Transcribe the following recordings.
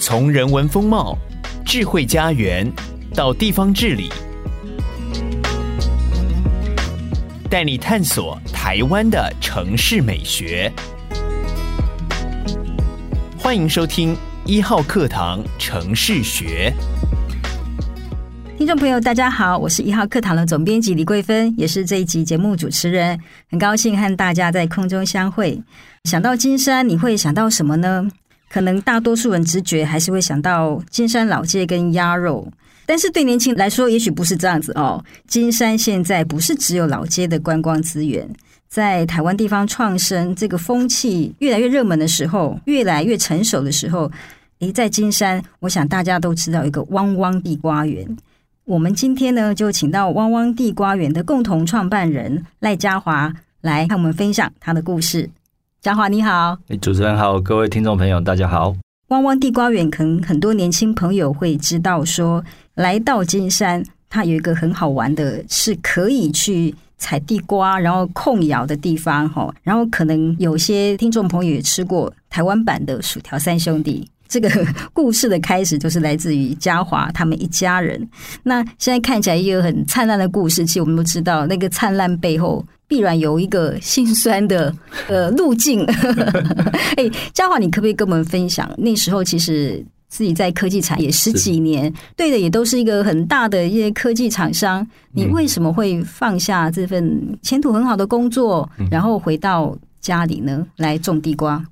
从人文风貌、智慧家园到地方治理，带你探索台湾的城市美学。欢迎收听一号课堂城市学。听众朋友，大家好，我是一号课堂的总编辑李桂芬，也是这一集节目主持人。很高兴和大家在空中相会。想到金山，你会想到什么呢？可能大多数人直觉还是会想到金山老街跟鸭肉，但是对年轻人来说，也许不是这样子哦。金山现在不是只有老街的观光资源，在台湾地方创生这个风气越来越热门的时候，越来越成熟的时候，诶，在金山，我想大家都知道一个汪汪地瓜园。我们今天呢，就请到汪汪地瓜园的共同创办人赖嘉华来和我们分享他的故事。嘉华你好，主持人好，各位听众朋友大家好。汪汪地瓜园可能很多年轻朋友会知道说，说来到金山，它有一个很好玩的，是可以去采地瓜，然后控窑的地方哈。然后可能有些听众朋友也吃过台湾版的薯条三兄弟。这个 故事的开始就是来自于嘉华他们一家人。那现在看起来也有很灿烂的故事，其实我们都知道，那个灿烂背后必然有一个心酸的呃路径。哎，嘉华，你可不可以跟我们分享？那时候其实自己在科技产业十几年，对的也都是一个很大的一些科技厂商。你为什么会放下这份前途很好的工作，然后回到家里呢，来种地瓜？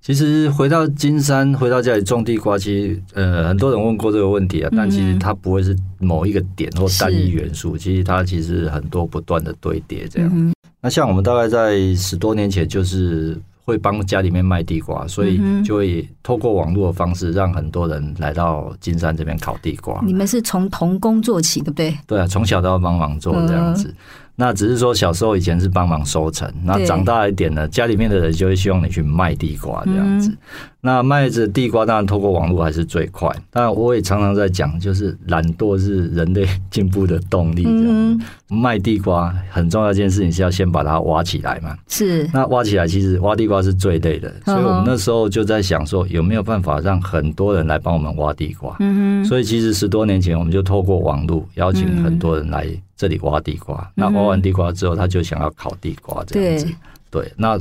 其实回到金山，回到家里种地瓜，其实呃很多人问过这个问题啊，但其实它不会是某一个点或单一元素，其实它其实很多不断的堆叠这样。那像我们大概在十多年前就是会帮家里面卖地瓜，所以就会透过网络的方式让很多人来到金山这边烤地瓜。你们是从童工做起，对不对？对啊，从小都要帮忙做这样子。那只是说小时候以前是帮忙收成，那长大一点呢，家里面的人就会希望你去卖地瓜这样子。那卖着地瓜，当然透过网络还是最快。当然，我也常常在讲，就是懒惰是人类进步的动力。这样子，卖地瓜很重要一件事情是要先把它挖起来嘛。是。那挖起来，其实挖地瓜是最累的，所以我们那时候就在想说，有没有办法让很多人来帮我们挖地瓜？嗯，所以其实十多年前，我们就透过网络邀请很多人来这里挖地瓜。那挖完地瓜之后，他就想要烤地瓜这样子。对，那。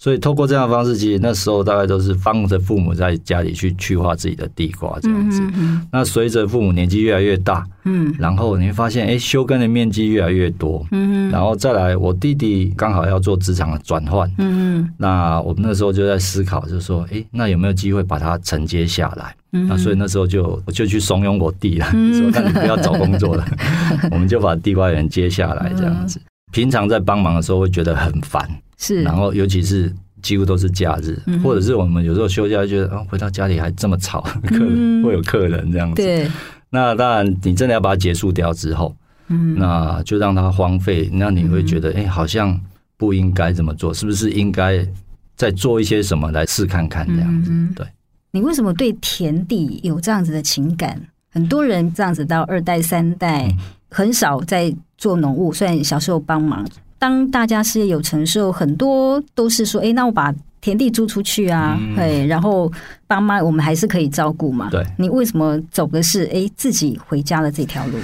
所以透过这样的方式，其实那时候大概都是帮着父母在家里去去化自己的地瓜这样子。那随着父母年纪越来越大，嗯，然后你会发现，哎，修根的面积越来越多，嗯，然后再来，我弟弟刚好要做职场的转换，嗯，那我们那时候就在思考，就是说，哎，那有没有机会把它承接下来？那所以那时候就我就去怂恿我弟了，说那你不要找工作了，我们就把地瓜园接下来这样子。平常在帮忙的时候会觉得很烦。是，然后尤其是几乎都是假日，嗯、或者是我们有时候休假，觉得啊，回到家里还这么吵，客人、嗯、会有客人这样子。对，那当然，你真的要把它结束掉之后，嗯，那就让它荒废，那你会觉得，哎、嗯，好像不应该这么做，是不是应该再做一些什么来试看看这样子？对，你为什么对田地有这样子的情感？很多人这样子到二代三代，很少在做农务，虽然小时候帮忙。当大家事业有成的时候，很多都是说：“哎，那我把田地租出去啊，对、嗯，然后爸妈我们还是可以照顾嘛。”对，你为什么走的是哎自己回家的这条路？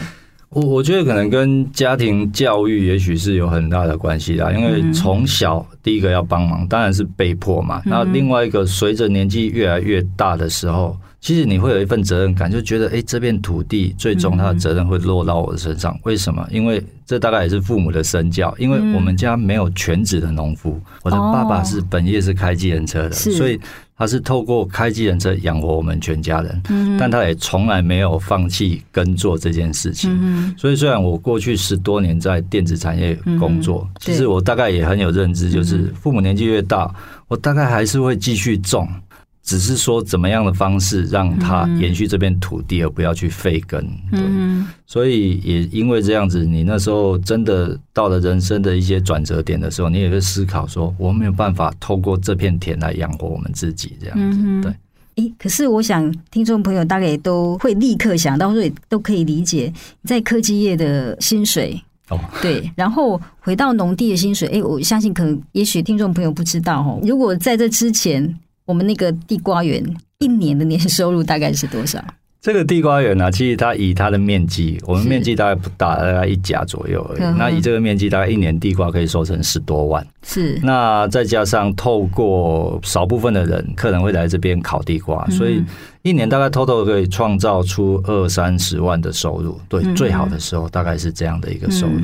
我我觉得可能跟家庭教育也许是有很大的关系啦，因为从小第一个要帮忙，当然是被迫嘛。那另外一个，随着年纪越来越大的时候。其实你会有一份责任感，就觉得哎，这片土地最终它的责任会落到我的身上。为什么？因为这大概也是父母的身教。因为我们家没有全职的农夫，我的爸爸是本业是开机人车的，所以他是透过开机人车养活我们全家人。但他也从来没有放弃耕作这件事情。所以虽然我过去十多年在电子产业工作，其实我大概也很有认知，就是父母年纪越大，我大概还是会继续种。只是说怎么样的方式让它延续这片土地，而不要去废耕。对，所以也因为这样子，你那时候真的到了人生的一些转折点的时候，你也会思考说，我没有办法透过这片田来养活我们自己，这样子。对。诶，可是我想听众朋友大概都会立刻想到，说都可以理解，在科技业的薪水哦，对，然后回到农地的薪水，诶，我相信可能也许听众朋友不知道哦，如果在这之前。我们那个地瓜园一年的年收入大概是多少？这个地瓜园呢、啊，其实它以它的面积，我们面积大概不大，大概一甲左右而已。那以这个面积，大概一年地瓜可以收成十多万。是。那再加上透过少部分的人，客人会来这边烤地瓜，所以一年大概偷偷可以创造出二三十万的收入。对，最好的时候大概是这样的一个收入。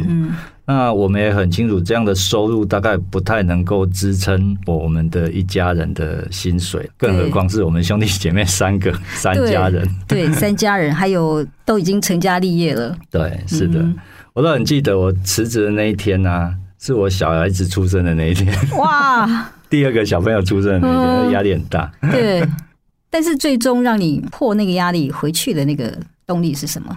那我们也很清楚，这样的收入大概不太能够支撑我们的一家人的薪水，更何况是我们兄弟姐妹三个三家人。对，对，三家人还有都已经成家立业了。对，是的，嗯、我都很记得我辞职的那一天呢、啊，是我小孩子出生的那一天。哇！第二个小朋友出生的那一天，压力很大。对，但是最终让你破那个压力回去的那个动力是什么？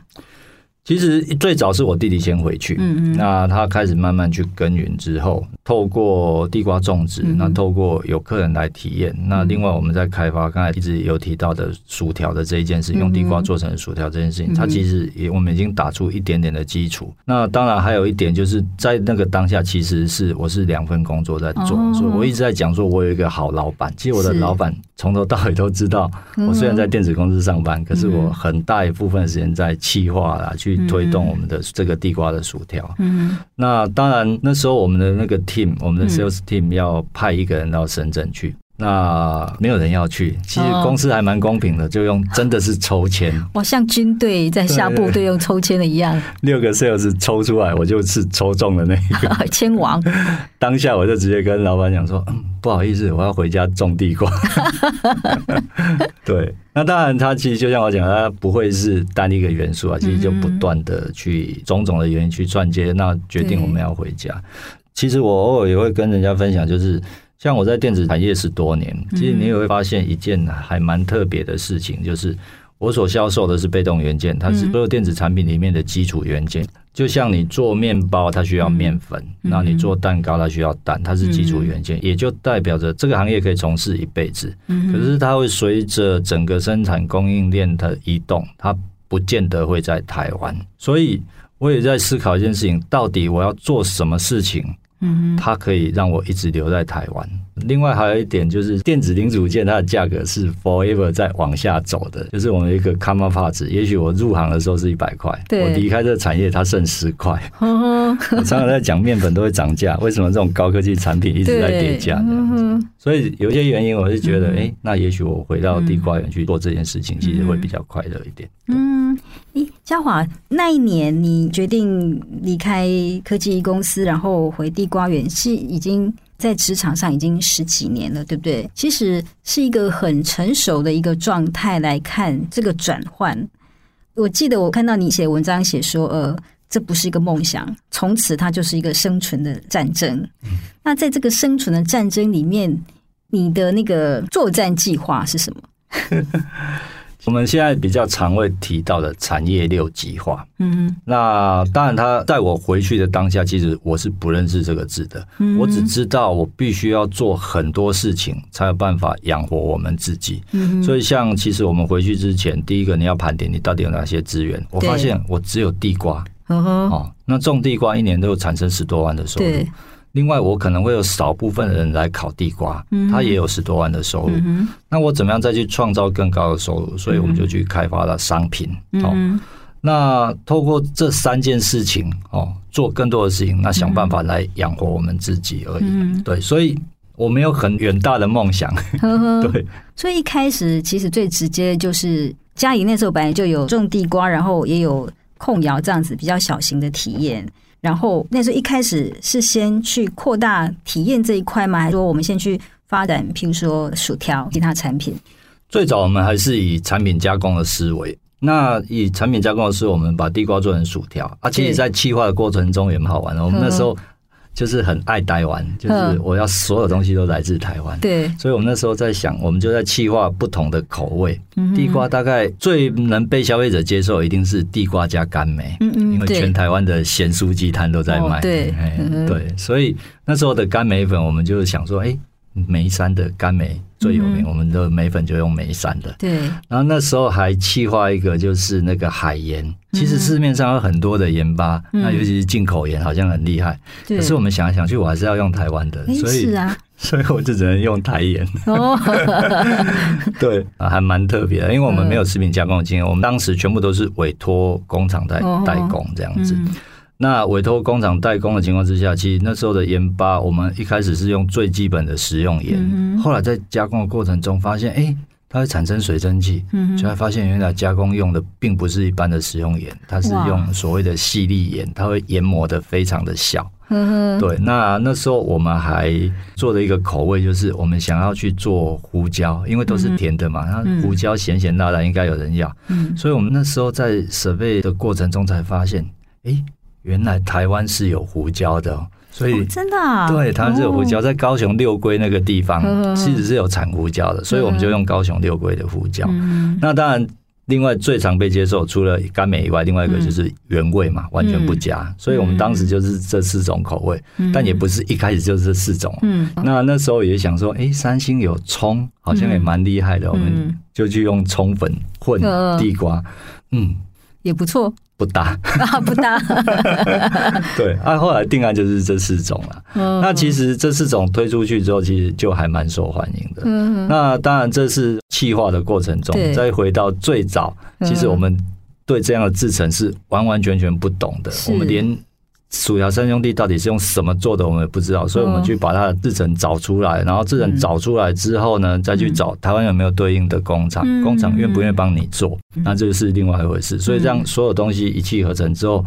其实最早是我弟弟先回去，嗯嗯，那他开始慢慢去耕耘之后，透过地瓜种植，那透过有客人来体验，那另外我们在开发，刚才一直有提到的薯条的这一件事，用地瓜做成薯条这件事情，它其实也我们已经打出一点点的基础。那当然还有一点就是在那个当下，其实是我是两份工作在做，所以我一直在讲说我有一个好老板。其实我的老板从头到尾都知道，我虽然在电子公司上班，可是我很大一部分时间在企划啦去。推动我们的这个地瓜的薯条。嗯，那当然那时候我们的那个 team，我们的 sales team 要派一个人到深圳去，那没有人要去。其实公司还蛮公平的，就用真的是抽签。哇，像军队在下部队用抽签的一样。六个 sales 抽出来，我就是抽中了那一个 签王。当下我就直接跟老板讲说：“嗯，不好意思，我要回家种地瓜。”对。那当然，他其实就像我讲，他不会是单一个元素啊，其实就不断的去种种的原因去串接，那决定我们要回家。其实我偶尔也会跟人家分享，就是像我在电子产业十多年，其实你也会发现一件还蛮特别的事情，就是。我所销售的是被动元件，它是所有电子产品里面的基础元件。就像你做面包，它需要面粉；那你做蛋糕，它需要蛋，它是基础元件，也就代表着这个行业可以从事一辈子。可是它会随着整个生产供应链的移动，它不见得会在台湾。所以我也在思考一件事情：到底我要做什么事情？它可以让我一直留在台湾。另外还有一点就是，电子零组件它的价格是 forever 在往下走的。就是我们一个 common parts，也许我入行的时候是一百块，我离开这个产业它剩十块。我常常在讲面粉都会涨价，为什么这种高科技产品一直在跌价呢？所以有些原因，我是觉得，哎，那也许我回到地瓜园去做这件事情，其实会比较快乐一点。嗯，诶，嘉华，那一年你决定离开科技公司，然后回地瓜园，是已经。在职场上已经十几年了，对不对？其实是一个很成熟的一个状态来看这个转换。我记得我看到你写文章写说，呃，这不是一个梦想，从此它就是一个生存的战争。那在这个生存的战争里面，你的那个作战计划是什么？我们现在比较常会提到的产业六极化，嗯，那当然，他在我回去的当下，其实我是不认识这个字的，嗯，我只知道我必须要做很多事情，才有办法养活我们自己。嗯，所以像其实我们回去之前，第一个你要盘点你到底有哪些资源。我发现我只有地瓜，哦，那种地瓜一年都有产生十多万的收入。另外，我可能会有少部分的人来烤地瓜，他也有十多万的收入。那我怎么样再去创造更高的收入？所以我们就去开发了商品。哦，那透过这三件事情，哦，做更多的事情，那想办法来养活我们自己而已。对，所以我没有很远大的梦想。对，所以一开始其实最直接就是家里那时候本来就有种地瓜，然后也有控窑这样子比较小型的体验。然后那时候一开始是先去扩大体验这一块吗？还是说我们先去发展，譬如说薯条其他产品？最早我们还是以产品加工的思维。那以产品加工的思维，我们把地瓜做成薯条。啊，其实，在气化的过程中也蛮好玩的。我们那时候。就是很爱台湾，就是我要所有东西都来自台湾。对，所以我们那时候在想，我们就在企划不同的口味。地瓜大概最能被消费者接受，一定是地瓜加甘梅。嗯嗯，因为全台湾的咸酥鸡摊都在卖。对，对，所以那时候的甘梅粉，我们就想说，哎，梅山的甘梅最有名，我们的梅粉就用梅山的。对，然后那时候还企划一个，就是那个海盐其实市面上有很多的盐巴，嗯、那尤其是进口盐，好像很厉害。可是我们想来想去，我还是要用台湾的，所以是啊，所以我就只能用台盐。哦，对啊，还蛮特别的，因为我们没有食品加工的经验，我们当时全部都是委托工厂代代工这样子。嗯、那委托工厂代工的情况之下，其实那时候的盐巴，我们一开始是用最基本的食用盐，嗯、后来在加工的过程中发现，哎、欸。它会产生水蒸气，就会发现原来加工用的并不是一般的食用盐，它是用所谓的细粒盐，它会研磨的非常的小。对，那那时候我们还做了一个口味，就是我们想要去做胡椒，因为都是甜的嘛，那胡椒咸咸辣辣应该有人要，所以我们那时候在设备的过程中才发现，哎，原来台湾是有胡椒的。所以真的对，台湾是有胡椒，在高雄六龟那个地方其实是有产胡椒的，所以我们就用高雄六龟的胡椒。那当然，另外最常被接受，除了甘美以外，另外一个就是原味嘛，完全不加。所以我们当时就是这四种口味，但也不是一开始就是这四种。嗯。那那时候也想说，哎，三星有葱，好像也蛮厉害的，我们就去用葱粉混地瓜，嗯，也不错。不搭啊，不搭。对，啊，后来定案就是这四种了。嗯、那其实这四种推出去之后，其实就还蛮受欢迎的。嗯、那当然，这是气化的过程中，再回到最早，其实我们对这样的制成是完完全全不懂的。我们连。薯条三兄弟到底是用什么做的，我们也不知道，所以我们去把它的制程找出来，然后制程找出来之后呢，再去找台湾有没有对应的工厂，工厂愿不愿意帮你做，那这是另外一回事。所以这样所有东西一气呵成之后，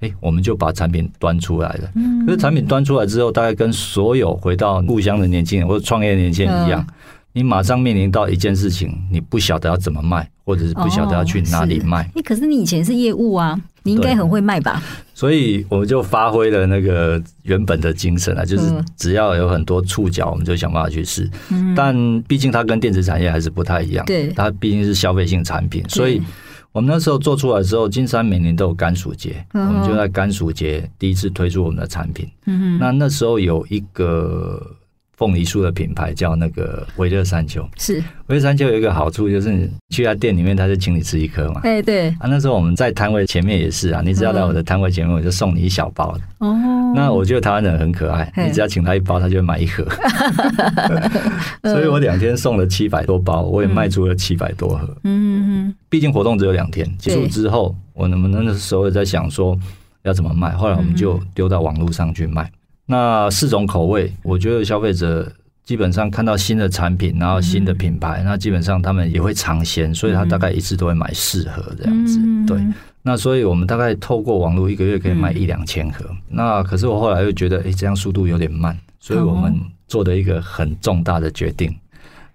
哎，我们就把产品端出来了。可是产品端出来之后，大概跟所有回到故乡的年轻人或者创业的年轻人一样。你马上面临到一件事情，你不晓得要怎么卖，或者是不晓得要去哪里卖。你可是你以前是业务啊，你应该很会卖吧？所以我们就发挥了那个原本的精神啊，就是只要有很多触角，我们就想办法去试。但毕竟它跟电子产业还是不太一样，对，它毕竟是消费性产品，所以我们那时候做出来之后，金山每年都有甘薯节，我们就在甘薯节第一次推出我们的产品。嗯，那那时候有一个。凤梨酥的品牌叫那个微热山丘，是。微热山丘有一个好处，就是你去他店里面，他就请你吃一颗嘛。哎，对。啊，那时候我们在摊位前面也是啊，你只要来我的摊位前面，我就送你一小包。的。哦，那我觉得台湾人很可爱，你只要请他一包，他就会买一盒。所以我两天送了七百多包，我也卖出了七百多盒。嗯嗯，毕竟活动只有两天，结束之后，我能不能那时候也在想说要怎么卖，后来我们就丢到网络上去卖。那四种口味，我觉得消费者基本上看到新的产品，然后新的品牌，那基本上他们也会尝鲜，所以他大概一次都会买四盒这样子。对，那所以我们大概透过网络一个月可以卖一两千盒。那可是我后来又觉得，哎，这样速度有点慢，所以我们做的一个很重大的决定。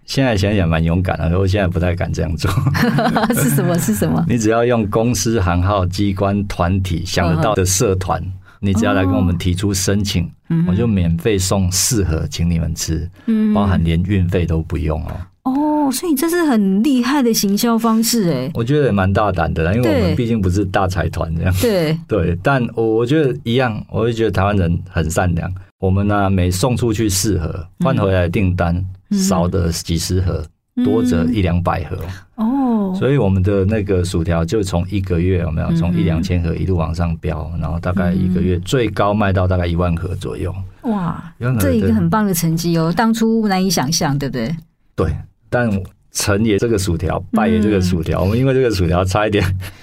现在想想蛮勇敢的，我现在不太敢这样做。是什么？是什么？你只要用公司行号、机关、团体想得到的社团。你只要来跟我们提出申请，我就免费送四盒，请你们吃，嗯、包含连运费都不用哦。哦，所以这是很厉害的行销方式哎。我觉得也蛮大胆的啦，因为我们毕竟不是大财团这样。对 对，但我我觉得一样，我就觉得台湾人很善良。我们呢、啊，每送出去四盒，换回来订单、嗯、少的几十盒。多则一两百盒哦，所以我们的那个薯条就从一个月有没有从一两千盒一路往上飙，然后大概一个月最高卖到大概一万盒左右。哇，这一个很棒的成绩哦，当初难以想象，对不对？对，但成也这个薯条，败也这个薯条，我们因为这个薯条差一点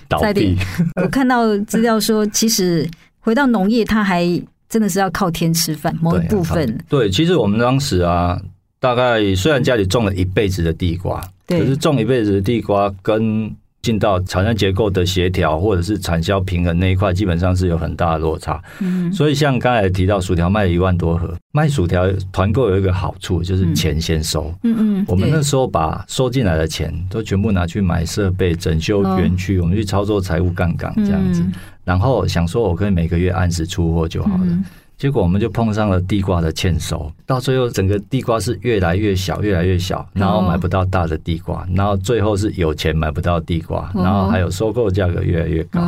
倒闭。我看到资料说，其实回到农业，它还真的是要靠天吃饭，某一部分。对，其实我们当时啊。大概虽然家里种了一辈子的地瓜，可是种一辈子的地瓜跟进到产业结构的协调或者是产销平衡那一块，基本上是有很大的落差。嗯，所以像刚才提到薯条卖了一万多盒，卖薯条团购有一个好处就是钱先收。嗯嗯，我们那时候把收进来的钱都全部拿去买设备、整修园区，我们去操作财务杠杆这样子，然后想说我可以每个月按时出货就好了。结果我们就碰上了地瓜的欠收，到最后整个地瓜是越来越小，越来越小，然后买不到大的地瓜，然后最后是有钱买不到地瓜，然后还有收购价格越来越高。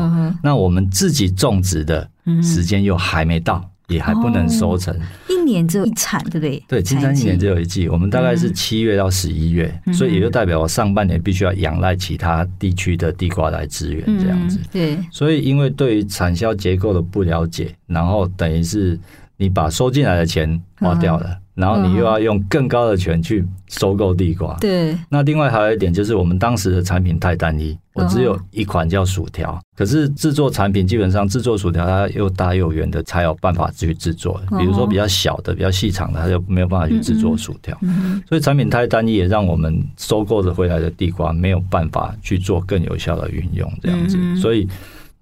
那我们自己种植的时间又还没到，也还不能收成，一年只有一产，对不对？对，金山一年只有一季，我们大概是七月到十一月，所以也就代表我上半年必须要仰赖其他地区的地瓜来支援这样子。对，所以因为对于产销结构的不了解，然后等于是你把收进来的钱花掉了。然后你又要用更高的钱去收购地瓜，对。那另外还有一点就是，我们当时的产品太单一，我只有一款叫薯条。可是制作产品基本上制作薯条，它又大又圆的才有办法去制作。比如说比较小的、比较细长的，它就没有办法去制作薯条。所以产品太单一，也让我们收购的回来的地瓜没有办法去做更有效的运用，这样子。所以。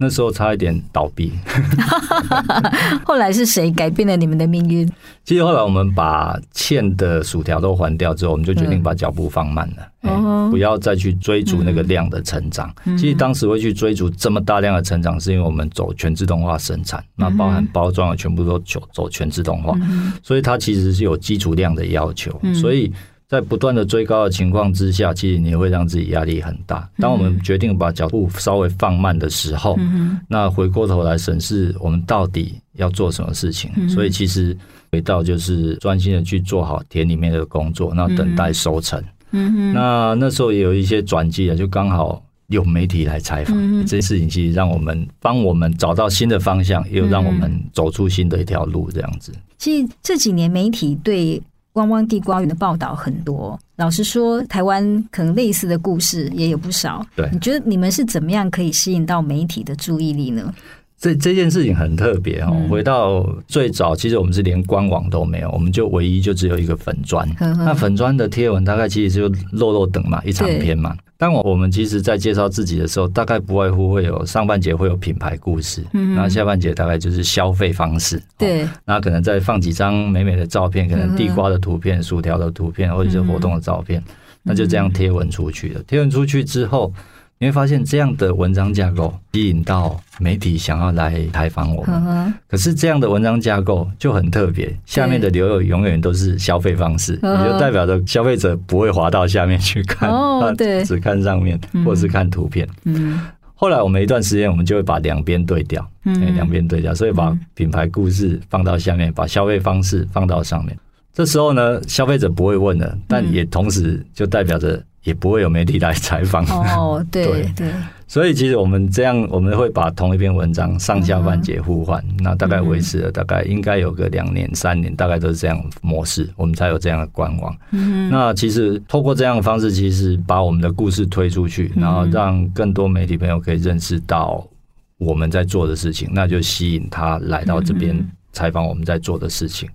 那时候差一点倒闭，后来是谁改变了你们的命运？其实后来我们把欠的薯条都还掉之后，我们就决定把脚步放慢了，嗯欸，不要再去追逐那个量的成长。嗯、其实当时会去追逐这么大量的成长，是因为我们走全自动化生产，那包含包装的全部都走走全自动化，所以它其实是有基础量的要求，所以。在不断的追高的情况之下，其实你会让自己压力很大。当我们决定把脚步稍微放慢的时候，嗯、那回过头来审视我们到底要做什么事情。嗯、所以其实回到就是专心的去做好田里面的工作，那等待收成。嗯、那那时候也有一些转机啊，就刚好有媒体来采访，嗯、这件事情其实让我们帮我们找到新的方向，又让我们走出新的一条路。这样子，其实这几年媒体对。汪汪地瓜园的报道很多，老实说，台湾可能类似的故事也有不少。对，你觉得你们是怎么样可以吸引到媒体的注意力呢？这这件事情很特别哦。回到最早，其实我们是连官网都没有，我们就唯一就只有一个粉专。那粉砖的贴文大概其实就漏漏等嘛，一长篇嘛。当我我们其实，在介绍自己的时候，大概不外乎会有上半节会有品牌故事，嗯，然后下半节大概就是消费方式，对，那可能再放几张美美的照片，可能地瓜的图片、薯条的图片，或者是活动的照片，那就这样贴文出去了。贴文出去之后。你会发现这样的文章架构吸引到媒体想要来采访我们，可是这样的文章架构就很特别，下面的留言永远都是消费方式，也就代表着消费者不会滑到下面去看，他只看上面或者是看图片。后来我们一段时间，我们就会把两边对调，两边对调，所以把品牌故事放到下面，把消费方式放到上面。这时候呢，消费者不会问了，但也同时就代表着。也不会有媒体来采访。哦，对对，对，所以其实我们这样，我们会把同一篇文章上下半节互换，嗯、那大概维持了大概应该有个两年三年，大概都是这样模式，我们才有这样的官网。嗯，那其实透过这样的方式，其实把我们的故事推出去，然后让更多媒体朋友可以认识到我们在做的事情，那就吸引他来到这边采访我们在做的事情。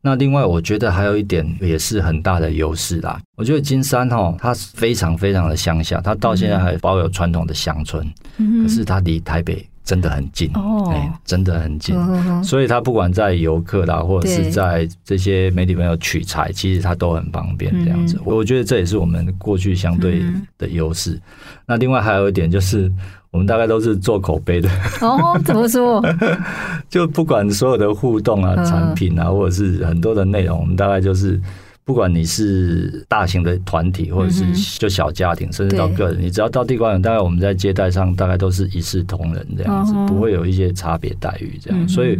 那另外，我觉得还有一点也是很大的优势啦。我觉得金山哦，它非常非常的乡下，它到现在还保有传统的乡村，嗯、可是它离台北真的很近哦，欸、真的很近。哦、所以它不管在游客啦，或者是在这些媒体朋友取材，其实它都很方便这样子。嗯、我觉得这也是我们过去相对的优势。嗯、那另外还有一点就是。我们大概都是做口碑的哦，怎么说？就不管所有的互动啊、产品啊，或者是很多的内容，我们大概就是，不管你是大型的团体，或者是就小家庭，甚至到个人，你只要到地瓜园，大概我们在接待上大概都是一视同仁这样子，不会有一些差别待遇这样，所以。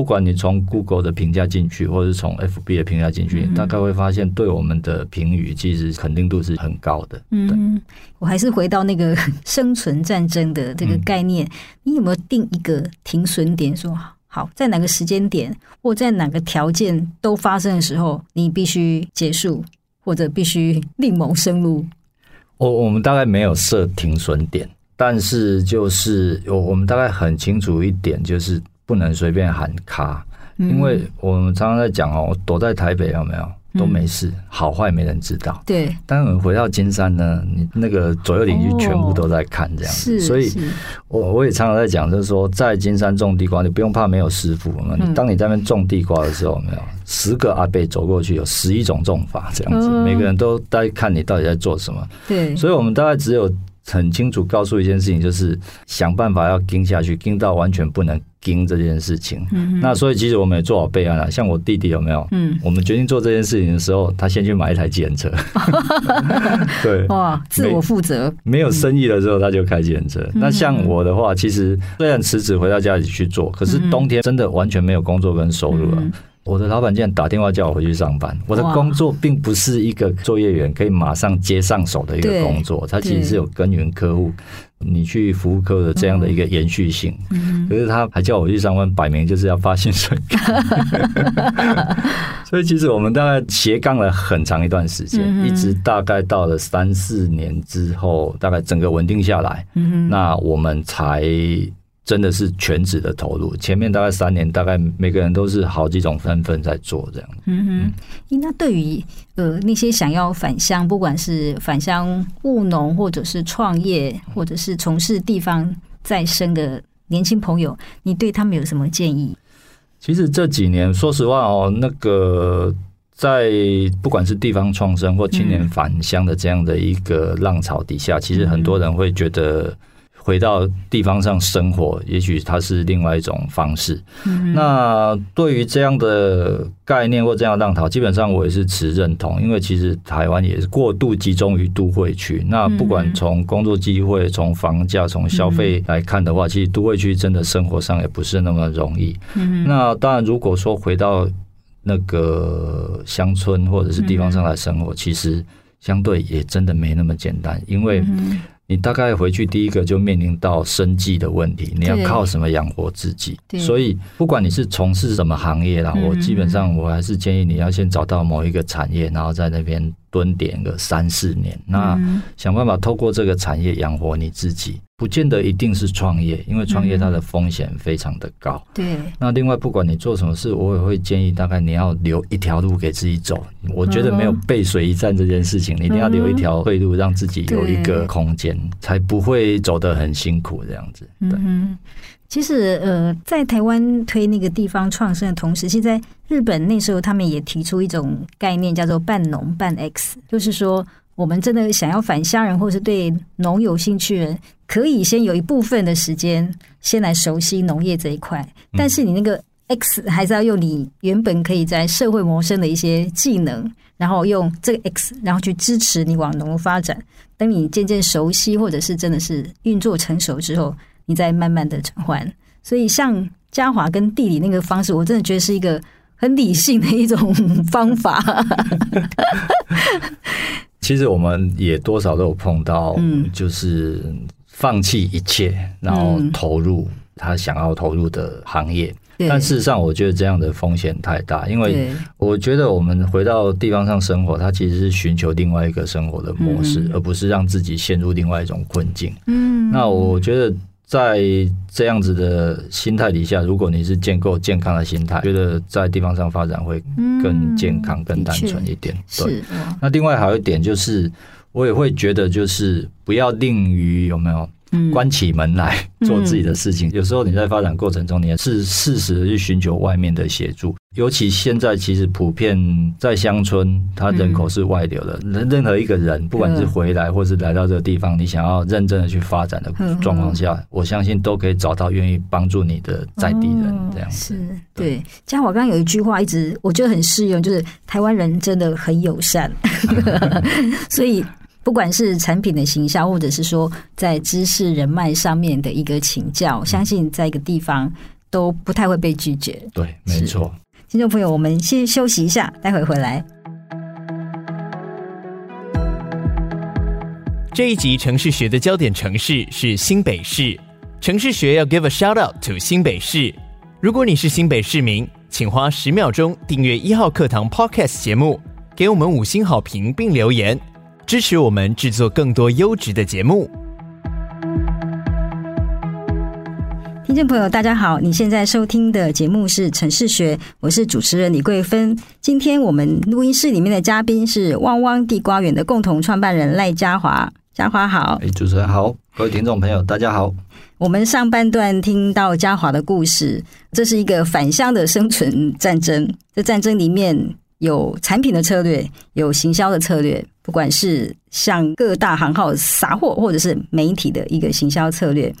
不管你从 Google 的评价进去，或者是从 FB 的评价进去，嗯、大概会发现对我们的评语其实肯定度是很高的。嗯，我还是回到那个生存战争的这个概念，嗯、你有没有定一个停损点说？说好，在哪个时间点或在哪个条件都发生的时候，你必须结束，或者必须另谋生路。我我们大概没有设停损点，但是就是我我们大概很清楚一点，就是。不能随便喊卡，因为我们常常在讲哦，躲在台北有没有都没事，好坏没人知道。对，但我们回到金山呢，你那个左右邻居全部都在看这样子，所以我我也常常在讲，就是说在金山种地瓜，你不用怕没有师傅。你当你在那边种地瓜的时候，没有十个阿伯走过去，有十一种种法这样子，每个人都在看你到底在做什么。对，所以我们大概只有很清楚告诉一件事情，就是想办法要盯下去，盯到完全不能。盯这件事情。嗯、那所以其实我们也做好备案了。像我弟弟有没有？嗯，我们决定做这件事情的时候，他先去买一台计程车。对，哇，自我负责。没有生意的时候，他就开计程车。嗯、那像我的话，其实虽然辞职回到家里去做，可是冬天真的完全没有工作跟收入了。嗯我的老板竟然打电话叫我回去上班。我的工作并不是一个作业员可以马上接上手的一个工作，它其实是有耕耘客户，你去服务客户的这样的一个延续性。可是他还叫我去上班，摆明就是要发薪水。所以其实我们大概斜杠了很长一段时间，一直大概到了三四年之后，大概整个稳定下来，那我们才。真的是全职的投入，前面大概三年，大概每个人都是好几种身份在做这样。嗯哼，那对于呃那些想要返乡，不管是返乡务农，或者是创业，或者是从事地方再生的年轻朋友，你对他们有什么建议？其实这几年，说实话哦，那个在不管是地方创生或青年返乡的这样的一个浪潮底下，嗯、其实很多人会觉得。回到地方上生活，也许它是另外一种方式。嗯、那对于这样的概念或这样的浪潮，基本上我也是持认同。因为其实台湾也是过度集中于都会区。那不管从工作机会、从房价、从消费来看的话，其实都会区真的生活上也不是那么容易。嗯、那当然，如果说回到那个乡村或者是地方上来生活，其实相对也真的没那么简单，因为。你大概回去第一个就面临到生计的问题，你要靠什么养活自己？所以不管你是从事什么行业啦，我基本上我还是建议你要先找到某一个产业，然后在那边。蹲点个三四年，那想办法透过这个产业养活你自己，不见得一定是创业，因为创业它的风险非常的高。对。那另外，不管你做什么事，我也会建议，大概你要留一条路给自己走。我觉得没有背水一战这件事情，你一定要留一条退路，让自己有一个空间，才不会走得很辛苦这样子。对。其实，呃，在台湾推那个地方创生的同时，现在日本那时候他们也提出一种概念，叫做“半农半 X”，就是说，我们真的想要返乡人，或是对农有兴趣人，可以先有一部分的时间先来熟悉农业这一块，但是你那个 X 还是要用你原本可以在社会谋生的一些技能，然后用这个 X，然后去支持你往农发展。等你渐渐熟悉，或者是真的是运作成熟之后。你再慢慢的转换，所以像嘉华跟地理那个方式，我真的觉得是一个很理性的一种方法。其实我们也多少都有碰到，就是放弃一切，然后投入他想要投入的行业。但事实上，我觉得这样的风险太大，因为我觉得我们回到地方上生活，它其实是寻求另外一个生活的模式，而不是让自己陷入另外一种困境。嗯，那我觉得。在这样子的心态底下，如果你是建构健康的心态，觉得在地方上发展会更健康、更单纯一点。对，那另外还有一点就是，我也会觉得就是不要吝于有没有。关起门来做自己的事情，嗯、有时候你在发展过程中，你也是适时的去寻求外面的协助。尤其现在，其实普遍在乡村，它人口是外流的。任、嗯、任何一个人，不管是回来或是来到这个地方，你想要认真的去发展的状况下，嗯、我相信都可以找到愿意帮助你的在地人。这样子、对。嘉华刚刚有一句话一直我觉得很适用，就是台湾人真的很友善，所以。不管是产品的行销，或者是说在知识人脉上面的一个请教，相信在一个地方都不太会被拒绝。对，没错。听众朋友，我们先休息一下，待会回来。这一集城市学的焦点城市是新北市，城市学要 give a shout out to 新北市。如果你是新北市民，请花十秒钟订阅一号课堂 Podcast 节目，给我们五星好评并留言。支持我们制作更多优质的节目。听众朋友，大家好！你现在收听的节目是《城市学》，我是主持人李桂芬。今天我们录音室里面的嘉宾是汪汪地瓜园的共同创办人赖嘉华。嘉华好，哎，主持人好，各位听众朋友，大家好。我们上半段听到嘉华的故事，这是一个返乡的生存战争。这战争里面。有产品的策略，有行销的策略，不管是向各大行号撒货，或者是媒体的一个行销策略，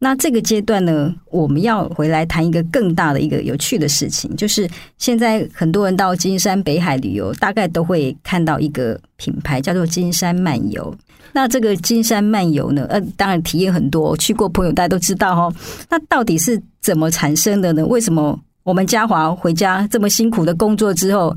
那这个阶段呢，我们要回来谈一个更大的一个有趣的事情，就是现在很多人到金山北海旅游，大概都会看到一个品牌叫做金山漫游。那这个金山漫游呢，呃，当然体验很多，去过朋友大家都知道哦。那到底是怎么产生的呢？为什么我们嘉华回家这么辛苦的工作之后，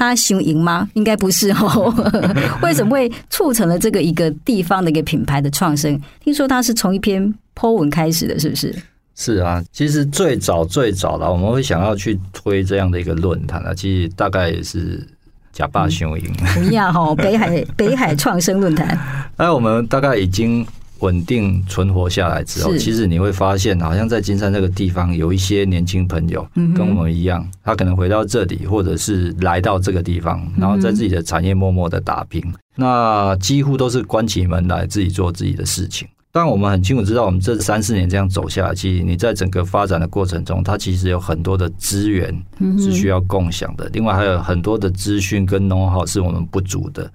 他行赢吗？应该不是哦。为什么会促成了这个一个地方的一个品牌的创生？听说他是从一篇。Po 文开始的，是不是？是啊，其实最早最早的，我们会想要去推这样的一个论坛啊，其实大概也是假霸雄赢。不要哈，北海北海创生论坛。那我们大概已经稳定存活下来之后，其实你会发现，好像在金山这个地方，有一些年轻朋友跟我们一样，他可能回到这里，或者是来到这个地方，然后在自己的产业默默的打拼。那几乎都是关起门来自己做自己的事情。但我们很清楚知道，我们这三四年这样走下来，其实你在整个发展的过程中，它其实有很多的资源是需要共享的。另外还有很多的资讯跟 know-how 是我们不足的。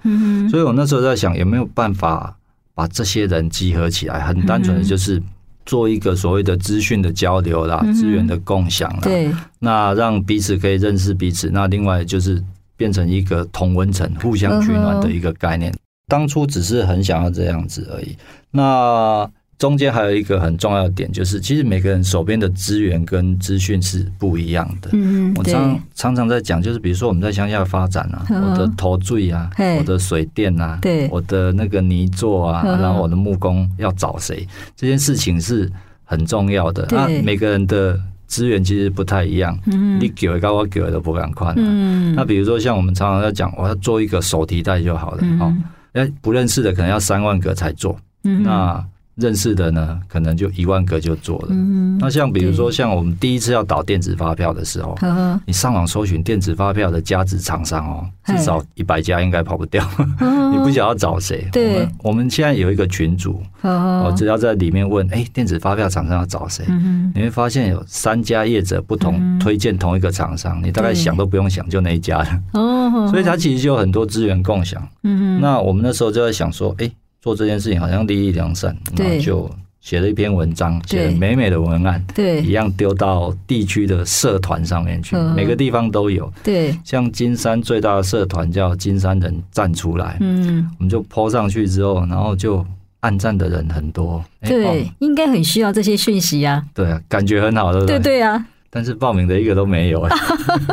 所以我那时候在想，有没有办法把这些人集合起来？很单纯的就是做一个所谓的资讯的交流啦，资源的共享啦。对，那让彼此可以认识彼此。那另外就是变成一个同温层、互相取暖的一个概念。当初只是很想要这样子而已。那中间还有一个很重要的点，就是其实每个人手边的资源跟资讯是不一样的。嗯，我常常常在讲，就是比如说我们在乡下发展啊，我的头碓啊，我的水电啊，对，我的那个泥作啊，然后我的木工要找谁，这件事情是很重要的。那每个人的资源其实不太一样。嗯，你给的我给的都不敢快。嗯，那比如说像我们常常在讲，我要做一个手提袋就好了。哦。哎，不认识的可能要三万个才做，嗯、那认识的呢，可能就一万个就做了。嗯、那像比如说，像我们第一次要导电子发票的时候，你上网搜寻电子发票的家值厂商哦，至少一百家应该跑不掉。你不想要找谁？对我们，我们现在有一个群组，我只要在里面问，哎，电子发票厂商要找谁？嗯、你会发现有三家业者不同推荐同一个厂商，你大概想都不用想，就那一家了。所以它其实就有很多资源共享。嗯哼，那我们那时候就在想说，哎，做这件事情好像利益良善，那就写了一篇文章，写了美美的文案，对，一样丢到地区的社团上面去，每个地方都有。对，像金山最大的社团叫金山人站出来，嗯，我们就 po 上去之后，然后就按赞的人很多。对，应该很需要这些讯息啊。对啊，感觉很好，对不对？对对啊。但是报名的一个都没有，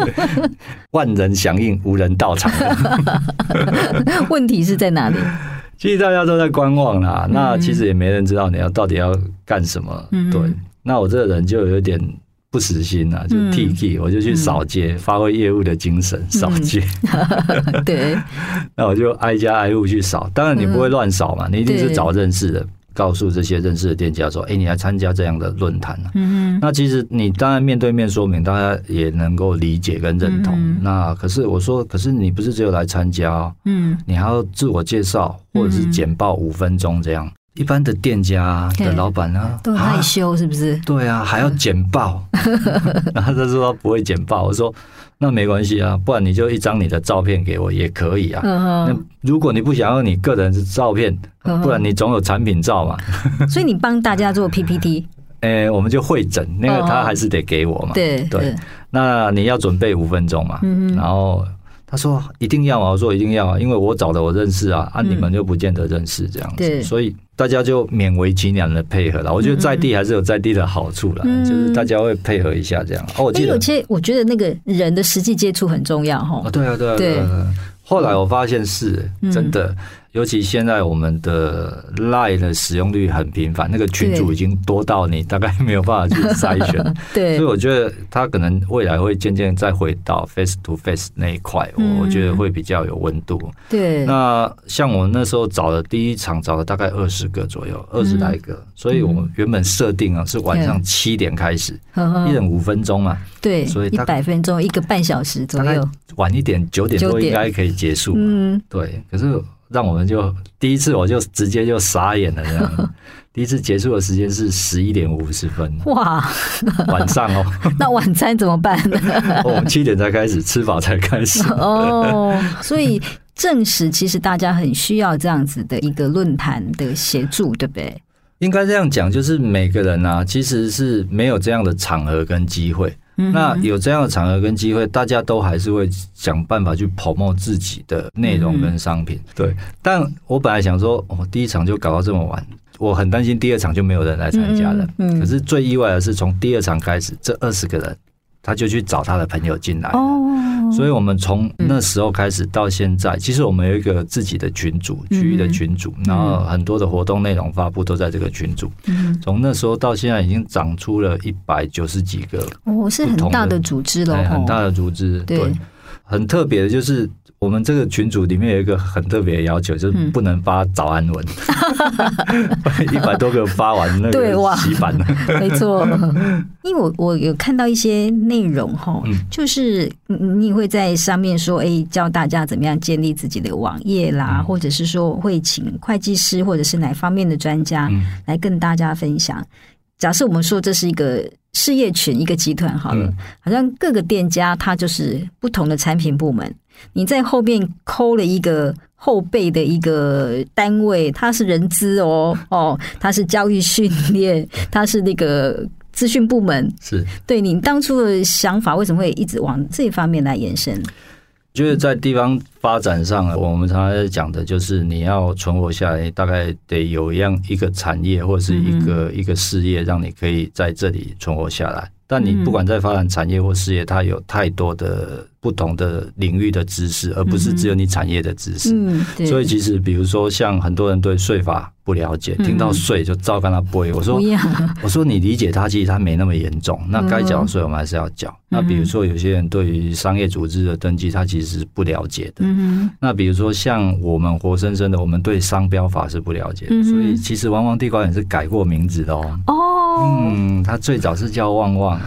万人响应，无人到场。问题是在哪里？其实大家都在观望啦。那其实也没人知道你要到底要干什么。对，那我这个人就有点不死心呐，就 T K，我就去扫街，发挥业务的精神，扫街。对，那我就挨家挨户去扫。当然你不会乱扫嘛，你一定是找认识的。告诉这些认识的店家说：“哎，你来参加这样的论坛啊。嗯哼，那其实你当然面对面说明，大家也能够理解跟认同。那可是我说，可是你不是只有来参加哦，嗯，你还要自我介绍或者是简报五分钟这样。嗯、一般的店家的老板呢，都害羞是不是？对啊，还要简报。然后他说他不会简报，我说。”那没关系啊，不然你就一张你的照片给我也可以啊。那如果你不想要你个人的照片，不然你总有产品照嘛。所以你帮大家做 PPT，哎，我们就会诊，那个他还是得给我嘛。对对，那你要准备五分钟嘛，然后。他说一定要啊，我说一定要啊，因为我找的我认识啊，啊你们就不见得认识这样子，对所以大家就勉为其难的配合了。我觉得在地还是有在地的好处了，嗯、就是大家会配合一下这样。哦，我记得有些我觉得那个人的实际接触很重要哈。哦，对啊，对啊，对啊。对后来我发现是真的。嗯尤其现在我们的 Line 的使用率很频繁，那个群组已经多到你大概没有办法去筛选。对，所以我觉得他可能未来会渐渐再回到 face to face 那一块，我觉得会比较有温度。对，那像我那时候找的第一场找了大概二十个左右，二十来个，所以我们原本设定啊是晚上七点开始，一人五分钟嘛。对，所以一百分钟一个半小时左右，晚一点九点多应该可以结束。嗯，对，可是。让我们就第一次我就直接就傻眼了，这样。第一次结束的时间是十一点五十分，哇，晚上哦。那晚餐怎么办呢？我 们七点才开始吃饱才开始哦。所以证实其实大家很需要这样子的一个论坛的协助，对不对？应该这样讲，就是每个人啊，其实是没有这样的场合跟机会。那有这样的场合跟机会，大家都还是会想办法去 promote 自己的内容跟商品。对，但我本来想说，我第一场就搞到这么晚，我很担心第二场就没有人来参加了。可是最意外的是，从第二场开始，这二十个人他就去找他的朋友进来。所以，我们从那时候开始到现在，其实我们有一个自己的群组，区域的群组，然后很多的活动内容发布都在这个群组。从那时候到现在，已经长出了一百九十几个，哦，是很大的组织了，很大的组织，对，很特别的就是。我们这个群组里面有一个很特别的要求，就是不能发早安文，一百多个发完那个洗版了。没错，因为我我有看到一些内容哈，就是你会在上面说，哎，教大家怎么样建立自己的网页啦，或者是说会请会计师或者是哪方面的专家来跟大家分享。假设我们说这是一个事业群，一个集团好了，好像各个店家它就是不同的产品部门。你在后面抠了一个后备的一个单位，它是人资哦 哦，它是教育训练，它是那个资讯部门。是对你当初的想法，为什么会一直往这方面来延伸？就是在地方发展上，我们常常在讲的就是你要存活下来，大概得有一样一个产业或者是一个一个事业，让你可以在这里存活下来。但你不管在发展产业或事业，它有太多的不同的领域的知识，而不是只有你产业的知识。嗯，所以其实比如说，像很多人对税法不了解，听到税就照跟他背。我说，我说你理解它，其实它没那么严重。那该缴的税我们还是要缴。那比如说有些人对于商业组织的登记，他其实是不了解的。那比如说像我们活生生的，我们对商标法是不了解的。所以其实王王地瓜也是改过名字的哦。哦，嗯，他最早是叫旺旺。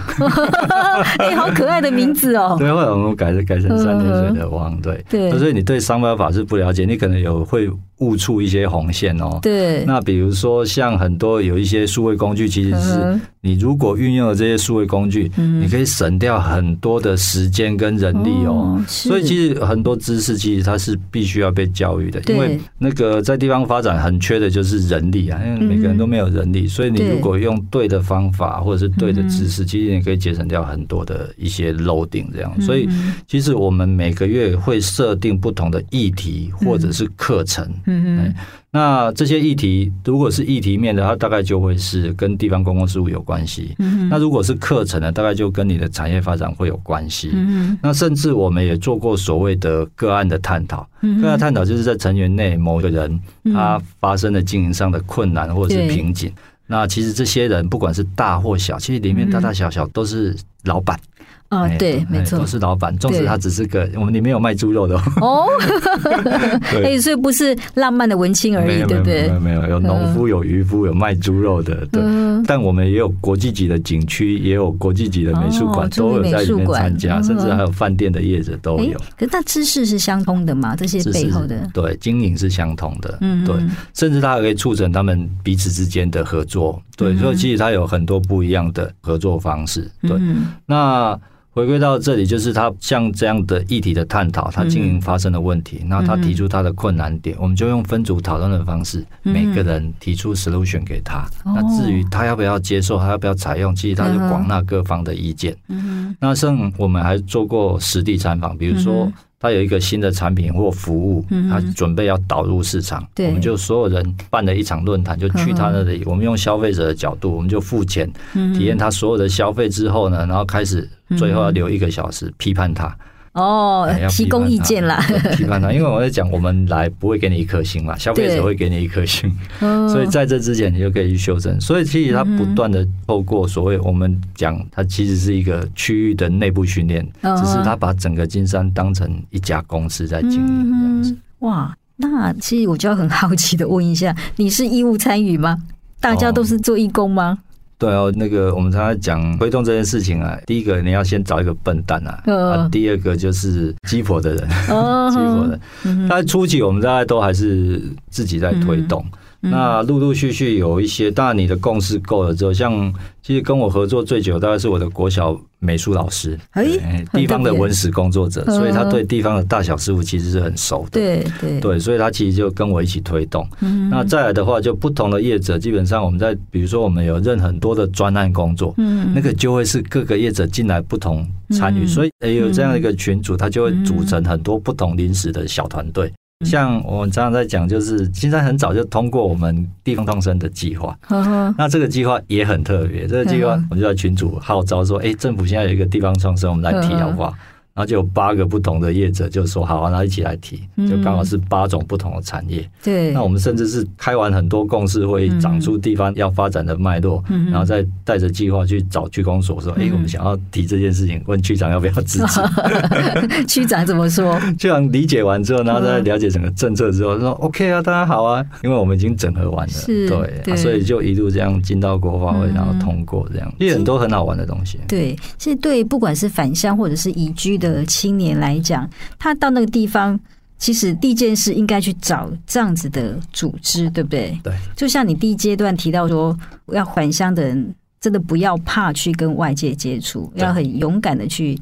哎、欸，好可爱的名字哦！对，后来我们改改成三点水的旺，对。对，所以你对商标法是不了解，你可能有会。误触一些红线哦。对。那比如说，像很多有一些数位工具，其实是你如果运用了这些数位工具，你可以省掉很多的时间跟人力哦。所以其实很多知识其实它是必须要被教育的，因为那个在地方发展很缺的就是人力啊，因为每个人都没有人力，所以你如果用对的方法或者是对的知识，其实你可以节省掉很多的一些 loading 这样。所以其实我们每个月会设定不同的议题或者是课程。嗯嗯，那这些议题如果是议题面的，它大概就会是跟地方公共事务有关系。嗯，那如果是课程呢，大概就跟你的产业发展会有关系。嗯，那甚至我们也做过所谓的个案的探讨。个案探讨就是在成员内某个人他发生了经营上的困难或者是瓶颈。那其实这些人不管是大或小，其实里面大大小小都是老板。哦，对，没错，都是老板，纵使他只是个，我们里面有卖猪肉的哦，哎，所以不是浪漫的文青而已，对不对？没有，没有，有农夫，有渔夫，有卖猪肉的，对。但我们也有国际级的景区，也有国际级的美术馆，都有在里面参加，甚至还有饭店的业者都有。可是那知识是相通的嘛？这些背后的。对经营是相通的，嗯，对，甚至它可以促成他们彼此之间的合作，对，所以其实它有很多不一样的合作方式，对，那。回归到这里，就是他像这样的议题的探讨，他经营发生的问题，然后他提出他的困难点，我们就用分组讨论的方式，每个人提出 solution 给他。那至于他要不要接受，他要不要采用，其实他是广纳各方的意见。那像我们还做过实地参访，比如说。他有一个新的产品或服务，他准备要导入市场，我们就所有人办了一场论坛，就去他那里，我们用消费者的角度，我们就付钱体验他所有的消费之后呢，然后开始最后要留一个小时批判他。哦，提供意见啦，批判他，因为我在讲，我们来不会给你一颗星嘛，消费者会给你一颗星，所以在这之前你就可以去修正。所以其实他不断的透过所谓我们讲，它其实是一个区域的内部训练，只是他把整个金山当成一家公司在经营这样子。哇，那其实我就要很好奇的问一下，你是义务参与吗？大家都是做义工吗？对哦，那个我们常常讲推动这件事情啊，第一个你要先找一个笨蛋啊，啊，第二个就是鸡婆的人，鸡婆的。但初期我们大家都还是自己在推动，那陆陆续续有一些，当然你的共识够了之后，像其实跟我合作最久，大概是我的国小美术老师，哎，地方的文史工作者，所以他对地方的大小事务其实是很熟的。对对。对，所以他其实就跟我一起推动。那再来的话，就不同的业者，基本上我们在比如说我们有任很多的专案工作，嗯，那个就会是各个业者进来不同参与，所以也有这样一个群组，他就会组成很多不同临时的小团队。像我们常常在讲，就是金山很早就通过我们地方创生的计划，那这个计划也很特别。这个计划，我们就在群组号召说：“哎，政府现在有一个地方创生，我们来提好不好？”然后就有八个不同的业者就说好啊，那一起来提，就刚好是八种不同的产业。对，那我们甚至是开完很多共识会议，长出地方要发展的脉络，然后再带着计划去找区公所说：“哎，我们想要提这件事情，问区长要不要支持？” 区长怎么说？区长理解完之后，然后再了解整个政策之后，说：“OK 啊，当然好啊，因为我们已经整合完了，对，所以就一路这样进到国发会，然后通过这样，也很多很好玩的东西。”对，其实对，不管是返乡或者是移居的。的青年来讲，他到那个地方，其实第一件事应该去找这样子的组织，对不对？对。就像你第一阶段提到说，要返乡的人真的不要怕去跟外界接触，要很勇敢的去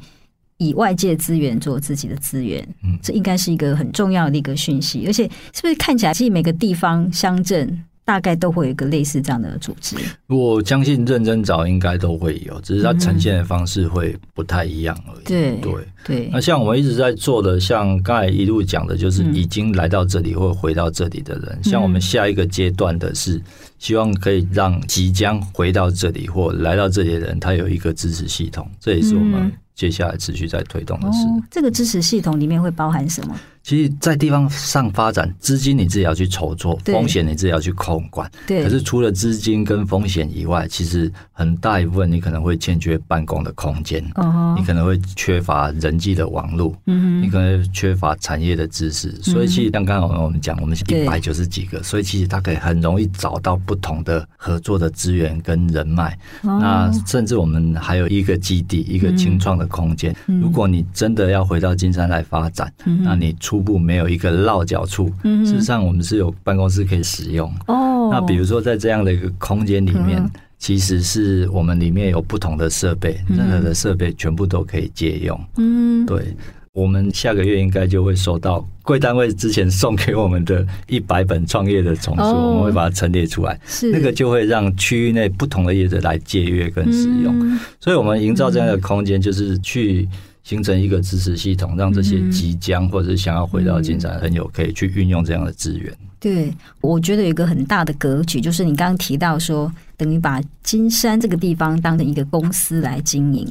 以外界资源做自己的资源。嗯，这应该是一个很重要的一个讯息。而且，是不是看起来，其实每个地方乡镇。大概都会有一个类似这样的组织，我相信认真找应该都会有，只是它呈现的方式会不太一样而已。对对对。那像我们一直在做的，像刚才一路讲的，就是已经来到这里或回到这里的人。像我们下一个阶段的是，希望可以让即将回到这里或来到这里的人，他有一个支持系统。这也是我们接下来持续在推动的事。这个支持系统里面会包含什么？其实，在地方上发展，资金你自己要去筹措，风险你自己要去控管。对。可是除了资金跟风险以外，其实很大一部分你可能会欠缺办公的空间，哦你可能会缺乏人际的网络，你可能缺乏产业的知识。所以，其实像刚刚我们讲，我们是一百九十几个，所以其实他可以很容易找到不同的合作的资源跟人脉。那甚至我们还有一个基地，一个清创的空间。如果你真的要回到金山来发展，那你出初步没有一个落脚处，事实上我们是有办公室可以使用。哦，那比如说在这样的一个空间里面，其实是我们里面有不同的设备，任何的设备全部都可以借用。嗯，对，我们下个月应该就会收到贵单位之前送给我们的一百本创业的丛书，我们会把它陈列出来。是那个就会让区域内不同的业者来借阅跟使用。所以我们营造这样的空间，就是去。形成一个支持系统，让这些即将或者是想要回到金山的朋友可以去运用这样的资源。对，我觉得有一个很大的格局，就是你刚刚提到说，等于把金山这个地方当成一个公司来经营。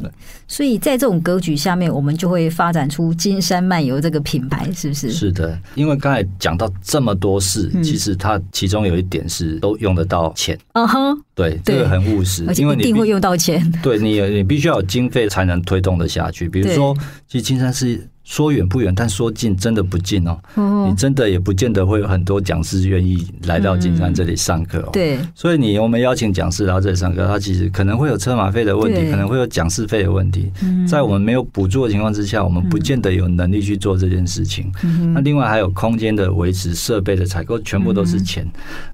所以在这种格局下面，我们就会发展出金山漫游这个品牌，是不是？是的，因为刚才讲到这么多事，其实它其中有一点是都用得到钱。嗯哼，对，这个很务实，因为你一定会用到钱。对你，你必须要有经费才能推动得下去。比如说，其实金山是。说远不远，但说近真的不近哦。你真的也不见得会有很多讲师愿意来到金山这里上课哦。对，所以你我们邀请讲师来到这里上课，他其实可能会有车马费的问题，可能会有讲师费的问题。在我们没有补助的情况之下，我们不见得有能力去做这件事情。那另外还有空间的维持、设备的采购，全部都是钱。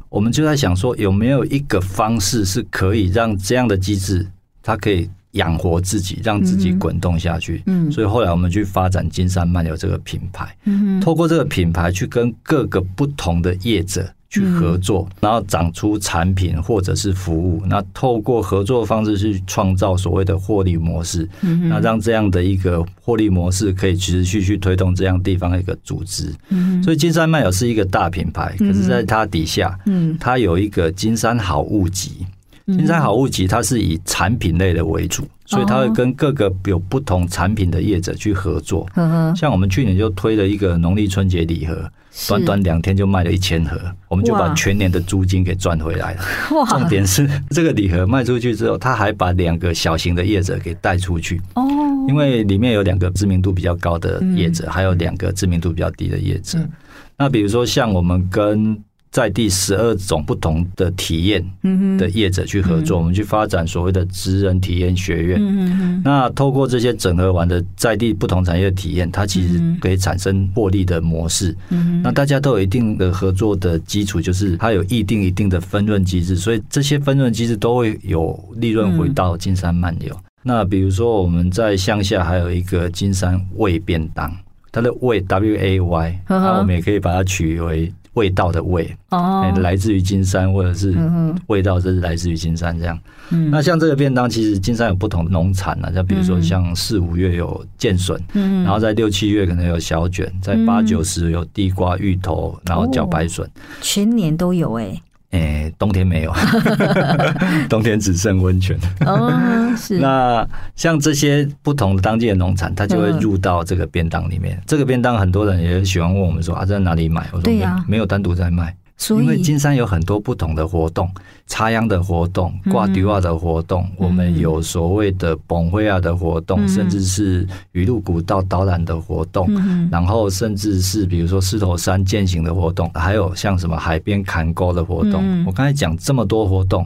我们就在想说，有没有一个方式是可以让这样的机制，它可以。养活自己，让自己滚动下去。嗯，所以后来我们去发展金山漫游这个品牌，嗯，透过这个品牌去跟各个不同的业者去合作，然后长出产品或者是服务。那透过合作方式去创造所谓的获利模式，嗯，那让这样的一个获利模式可以持续去推动这样地方的一个组织。嗯，所以金山漫游是一个大品牌，可是在它底下，嗯，它有一个金山好物集。金山好物集，它是以产品类的为主，所以它会跟各个有不同产品的业者去合作。像我们去年就推了一个农历春节礼盒，短短两天就卖了一千盒，我们就把全年的租金给赚回来了。重点是这个礼盒卖出去之后，他还把两个小型的业者给带出去。哦，因为里面有两个知名度比较高的业者，还有两个知名度比较低的业者。那比如说像我们跟在地十二种不同的体验的业者去合作，我们去发展所谓的职人体验学院。那透过这些整合完的在地不同产业的体验，它其实可以产生获利的模式。那大家都有一定的合作的基础，就是它有一定一定的分润机制，所以这些分润机制都会有利润回到金山漫游。那比如说我们在乡下还有一个金山味便当，它的味 W A Y，那我们也可以把它取为。味道的味。哦，来自于金山，或者是味道，这是来自于金山这样。嗯，那像这个便当，其实金山有不同的农产啊，像比如说像四五月有剑笋，嗯，然后在六七月可能有小卷，在八九十有地瓜、芋头，然后茭白笋，全年都有哎。诶、欸，冬天没有，冬天只剩温泉。哦，是。那像这些不同的当地的农产，它就会入到这个便当里面。嗯、这个便当很多人也喜欢问我们说啊，在哪里买？我说没、啊、没有单独在卖。因为金山有很多不同的活动，插秧的活动、挂迪瓦的活动，嗯、我们有所谓的崩灰啊的活动，嗯、甚至是雨露古道导览的活动，嗯、然后甚至是比如说狮头山健行的活动，还有像什么海边砍钩的活动。嗯、我刚才讲这么多活动，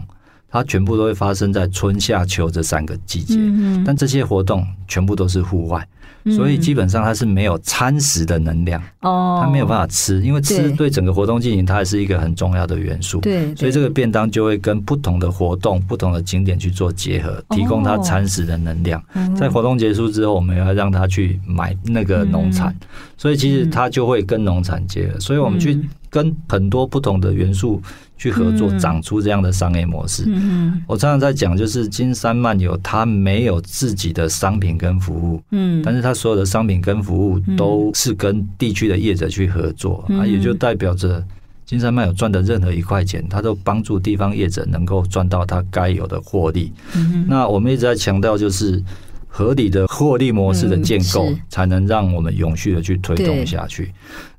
它全部都会发生在春夏秋这三个季节，嗯、但这些活动全部都是户外。所以基本上它是没有餐食的能量哦，它没有办法吃，因为吃对整个活动进行它也是一个很重要的元素。对，所以这个便当就会跟不同的活动、不同的景点去做结合，提供它餐食的能量。在活动结束之后，我们要让他去买那个农产，所以其实它就会跟农产结合。所以我们去跟很多不同的元素。去合作长出这样的商业模式。嗯，我常常在讲，就是金山漫游它没有自己的商品跟服务，嗯，但是它所有的商品跟服务都是跟地区的业者去合作，啊，也就代表着金山漫游赚的任何一块钱，它都帮助地方业者能够赚到它该有的获利。嗯，那我们一直在强调，就是合理的获利模式的建构，才能让我们永续的去推动下去。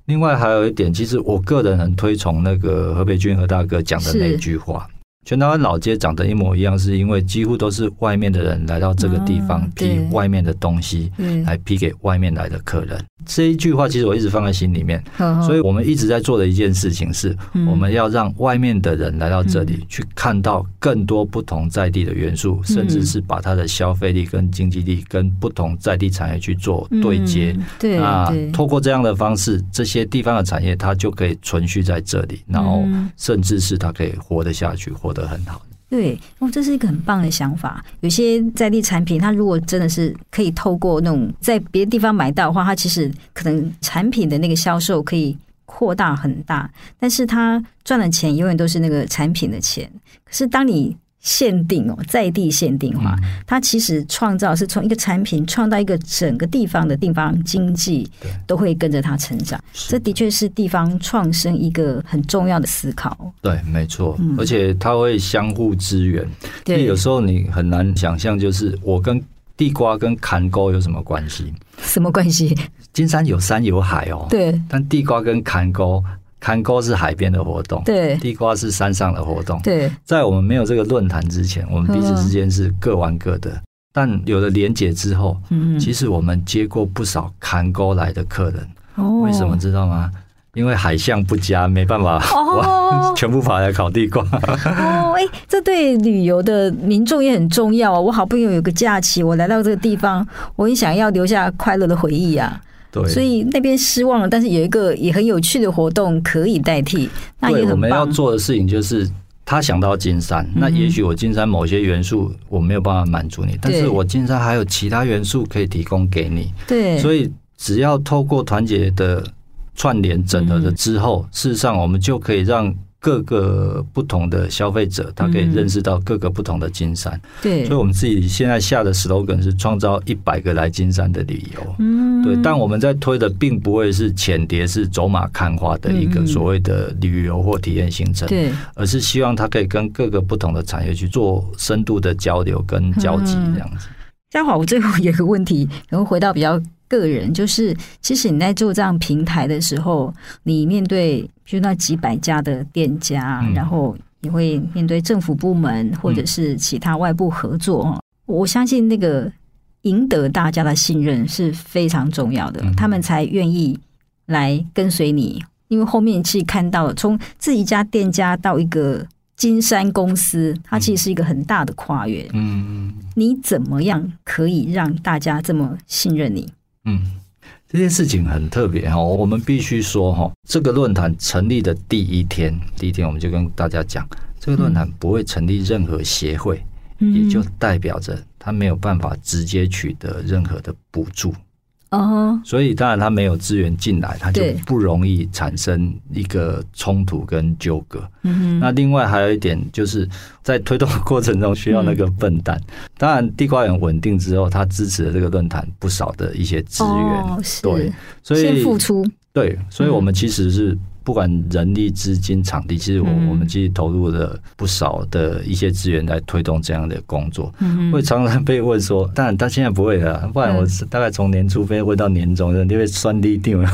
另外还有一点，其实我个人很推崇那个河北军和大哥讲的那句话。全台湾老街长得一模一样，是因为几乎都是外面的人来到这个地方批外面的东西，来批给外面来的客人。这一句话其实我一直放在心里面，所以我们一直在做的一件事情是，我们要让外面的人来到这里去看到更多不同在地的元素，甚至是把它的消费力跟经济力跟不同在地产业去做对接。对，那透过这样的方式，这些地方的产业它就可以存续在这里，然后甚至是它可以活得下去，活得很好。对，哦，这是一个很棒的想法。有些在地产品，它如果真的是可以透过那种在别的地方买到的话，它其实可能产品的那个销售可以扩大很大，但是它赚的钱永远都是那个产品的钱。可是当你限定哦，在地限定化，它其实创造是从一个产品创造一个整个地方的地方经济都会跟着它成长。这的确是地方创生一个很重要的思考。对，没错，而且它会相互支援。对，有时候你很难想象，就是我跟地瓜跟坎沟有什么关系？什么关系？金山有山有海哦。对，但地瓜跟坎沟。坎沟是海边的活动，对；地瓜是山上的活动，对。在我们没有这个论坛之前，我们彼此之间是各玩各的。但有了连结之后，嗯，其实我们接过不少坎沟来的客人。哦，为什么知道吗？因为海象不佳，没办法，哦，全部跑来烤地瓜。哦，哎，这对旅游的民众也很重要啊！我好不容易有个假期，我来到这个地方，我很想要留下快乐的回忆啊。对，所以那边失望了，但是有一个也很有趣的活动可以代替。那也很棒。我们要做的事情就是，他想到金山，嗯、那也许我金山某些元素我没有办法满足你，对但是我金山还有其他元素可以提供给你。对，所以只要透过团结的串联整合的之后，嗯、事实上我们就可以让。各个不同的消费者，他可以认识到各个不同的金山。对，所以我们自己现在下的 slogan 是创造一百个来金山的理由。嗯，对。但我们在推的并不会是浅碟，是走马看花的一个所谓的旅游或体验行程。对，而是希望他可以跟各个不同的产业去做深度的交流跟交集，这样子。嘉华，我最后有个问题，然后回到比较。个人就是，其实你在做这样平台的时候，你面对就那几百家的店家，嗯、然后你会面对政府部门或者是其他外部合作。嗯、我相信那个赢得大家的信任是非常重要的，嗯、他们才愿意来跟随你，因为后面其实看到了，从自己家店家到一个金山公司，它其实是一个很大的跨越。嗯，你怎么样可以让大家这么信任你？嗯，这件事情很特别哈，我们必须说哈，这个论坛成立的第一天，第一天我们就跟大家讲，这个论坛不会成立任何协会，也就代表着它没有办法直接取得任何的补助。哦，所以当然他没有资源进来，他就不容易产生一个冲突跟纠葛。嗯，那另外还有一点就是在推动的过程中需要那个笨蛋。当然地瓜园稳定之后，他支持了这个论坛不少的一些资源。对，所以先付出。对，所以我们其实是。不管人力、资金、场地，其实我我们其实投入了不少的一些资源来推动这样的工作。嗯，会常常被问说，当然他现在不会了，不然我大概从年初被问到年终，因为酸滴定了。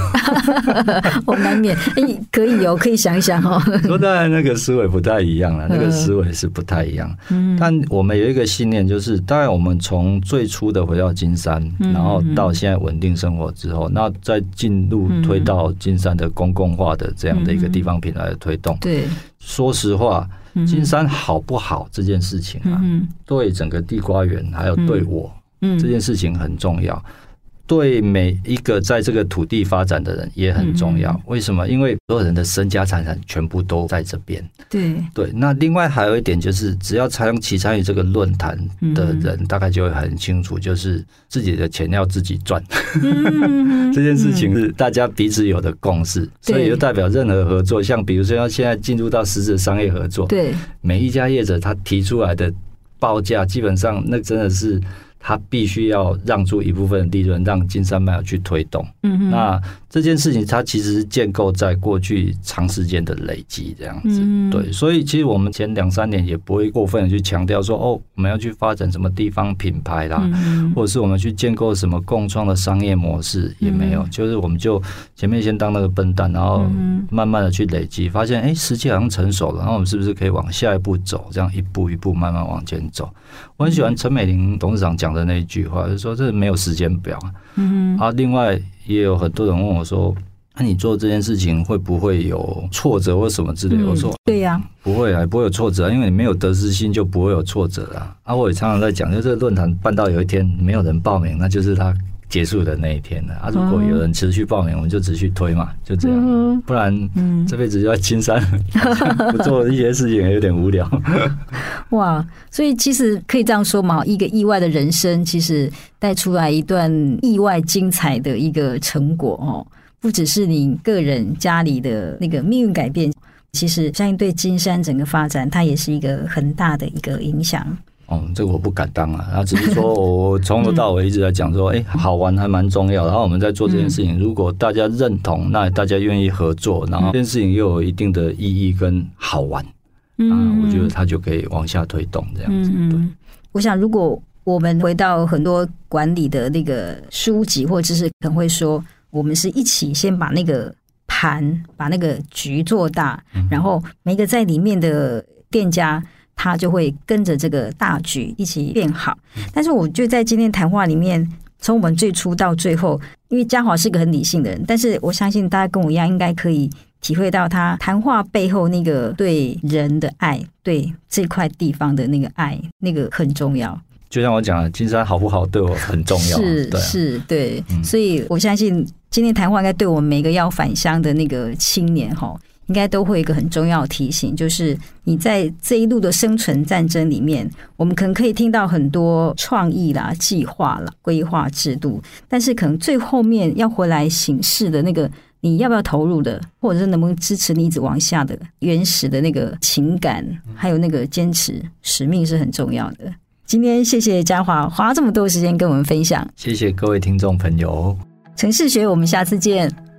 我难免，哎，可以哦，可以想一想哦。说当然那个思维不太一样了，那个思维是不太一样。嗯，但我们有一个信念，就是当然我们从最初的回到金山，然后到现在稳定生活之后，那再进入推到金山的公共化的。这样的一个地方品牌的推动，对，说实话，金山好不好这件事情啊，对整个地瓜园还有对我，这件事情很重要。对每一个在这个土地发展的人也很重要。为什么？因为所有人的身家财产全部都在这边。对对。那另外还有一点就是，只要长期参与这个论坛的人，大概就会很清楚，就是自己的钱要自己赚。这件事情是大家彼此有的共识，所以就代表任何合作，像比如说要现在进入到实质商业合作，对每一家业者他提出来的报价，基本上那真的是。他必须要让出一部分的利润，让金山麦去推动。嗯哼，那这件事情它其实是建构在过去长时间的累积这样子。嗯，对，所以其实我们前两三年也不会过分的去强调说，哦，我们要去发展什么地方品牌啦，嗯，或者是我们去建构什么共创的商业模式也没有，就是我们就前面先当那个笨蛋，然后慢慢的去累积，发现哎，时机好像成熟了，然后我们是不是可以往下一步走？这样一步一步慢慢往前走。我很喜欢陈美玲董事长讲的那一句话，就是说这没有时间表。嗯哼。啊，另外也有很多人问我说：“那你做这件事情会不会有挫折或什么之类的？”我说：“对呀，不会啊，不会有挫折，因为你没有得失心，就不会有挫折啊。”啊，我也常常在讲，就这个论坛办到有一天没有人报名，那就是他。结束的那一天了啊！如果有人持续报名，我们就持续推嘛，就这样。不然，这辈子就要金山 不做一些事情，也有点无聊。哇！所以其实可以这样说嘛，一个意外的人生，其实带出来一段意外精彩的一个成果哦。不只是你个人家里的那个命运改变，其实相信对金山整个发展，它也是一个很大的一个影响。哦，这个我不敢当啊！他只是说我从头到尾一直在讲说，哎，好玩还蛮重要。然后我们在做这件事情，如果大家认同，那大家愿意合作，然后这件事情又有一定的意义跟好玩，啊，我觉得它就可以往下推动这样子。对，我想如果我们回到很多管理的那个书籍或知识，可能会说，我们是一起先把那个盘，把那个局做大，然后每个在里面的店家。他就会跟着这个大局一起变好。但是，我就在今天谈话里面，从我们最初到最后，因为嘉华是个很理性的人，但是我相信大家跟我一样，应该可以体会到他谈话背后那个对人的爱，对这块地方的那个爱，那个很重要。就像我讲的，金山好不好对我很重要，是对是，对。所以我相信今天谈话应该对我们每个要返乡的那个青年哈。应该都会有一个很重要的提醒，就是你在这一路的生存战争里面，我们可能可以听到很多创意啦、计划啦、规划制度，但是可能最后面要回来行事的那个，你要不要投入的，或者是能不能支持你一直往下的原始的那个情感，还有那个坚持使命是很重要的。今天谢谢嘉华花这么多时间跟我们分享，谢谢各位听众朋友，城市学，我们下次见。